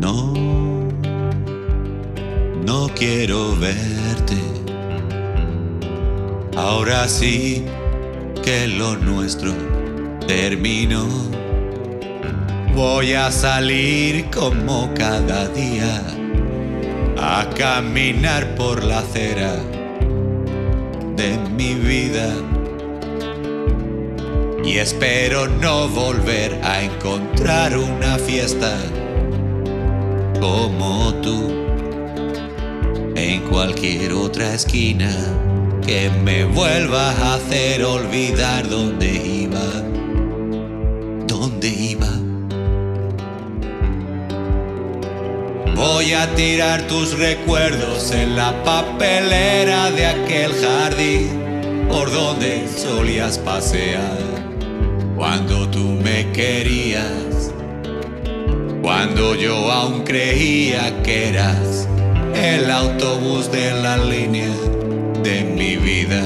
No, no quiero verte. Ahora sí que lo nuestro terminó. Voy a salir como cada día a caminar por la acera de mi vida. Y espero no volver a encontrar una fiesta como tú. En cualquier otra esquina que me vuelva a hacer olvidar dónde iba, dónde iba. Voy a tirar tus recuerdos en la papelera de aquel jardín por donde solías pasear cuando tú me querías, cuando yo aún creía que eras el autobús de la línea de mi vida.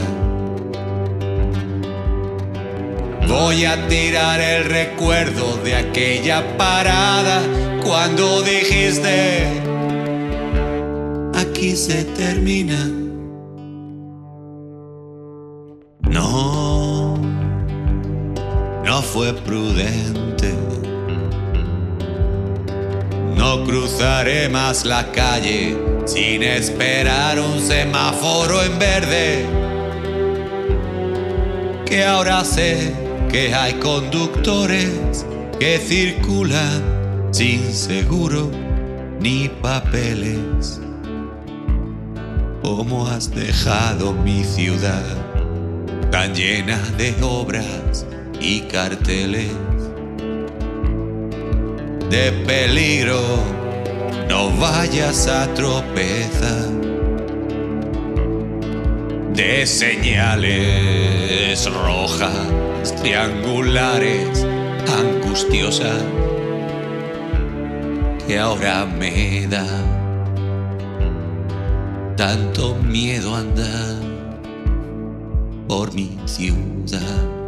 Voy a tirar el recuerdo de aquella parada cuando dijiste, aquí se termina. No, no fue prudente. No cruzaré más la calle sin esperar un semáforo en verde. Que ahora sé que hay conductores que circulan sin seguro ni papeles. ¿Cómo has dejado mi ciudad tan llena de obras y carteles? De peligro, no vayas a tropezar. De señales rojas, triangulares, angustiosas, que ahora me da tanto miedo andar por mi ciudad.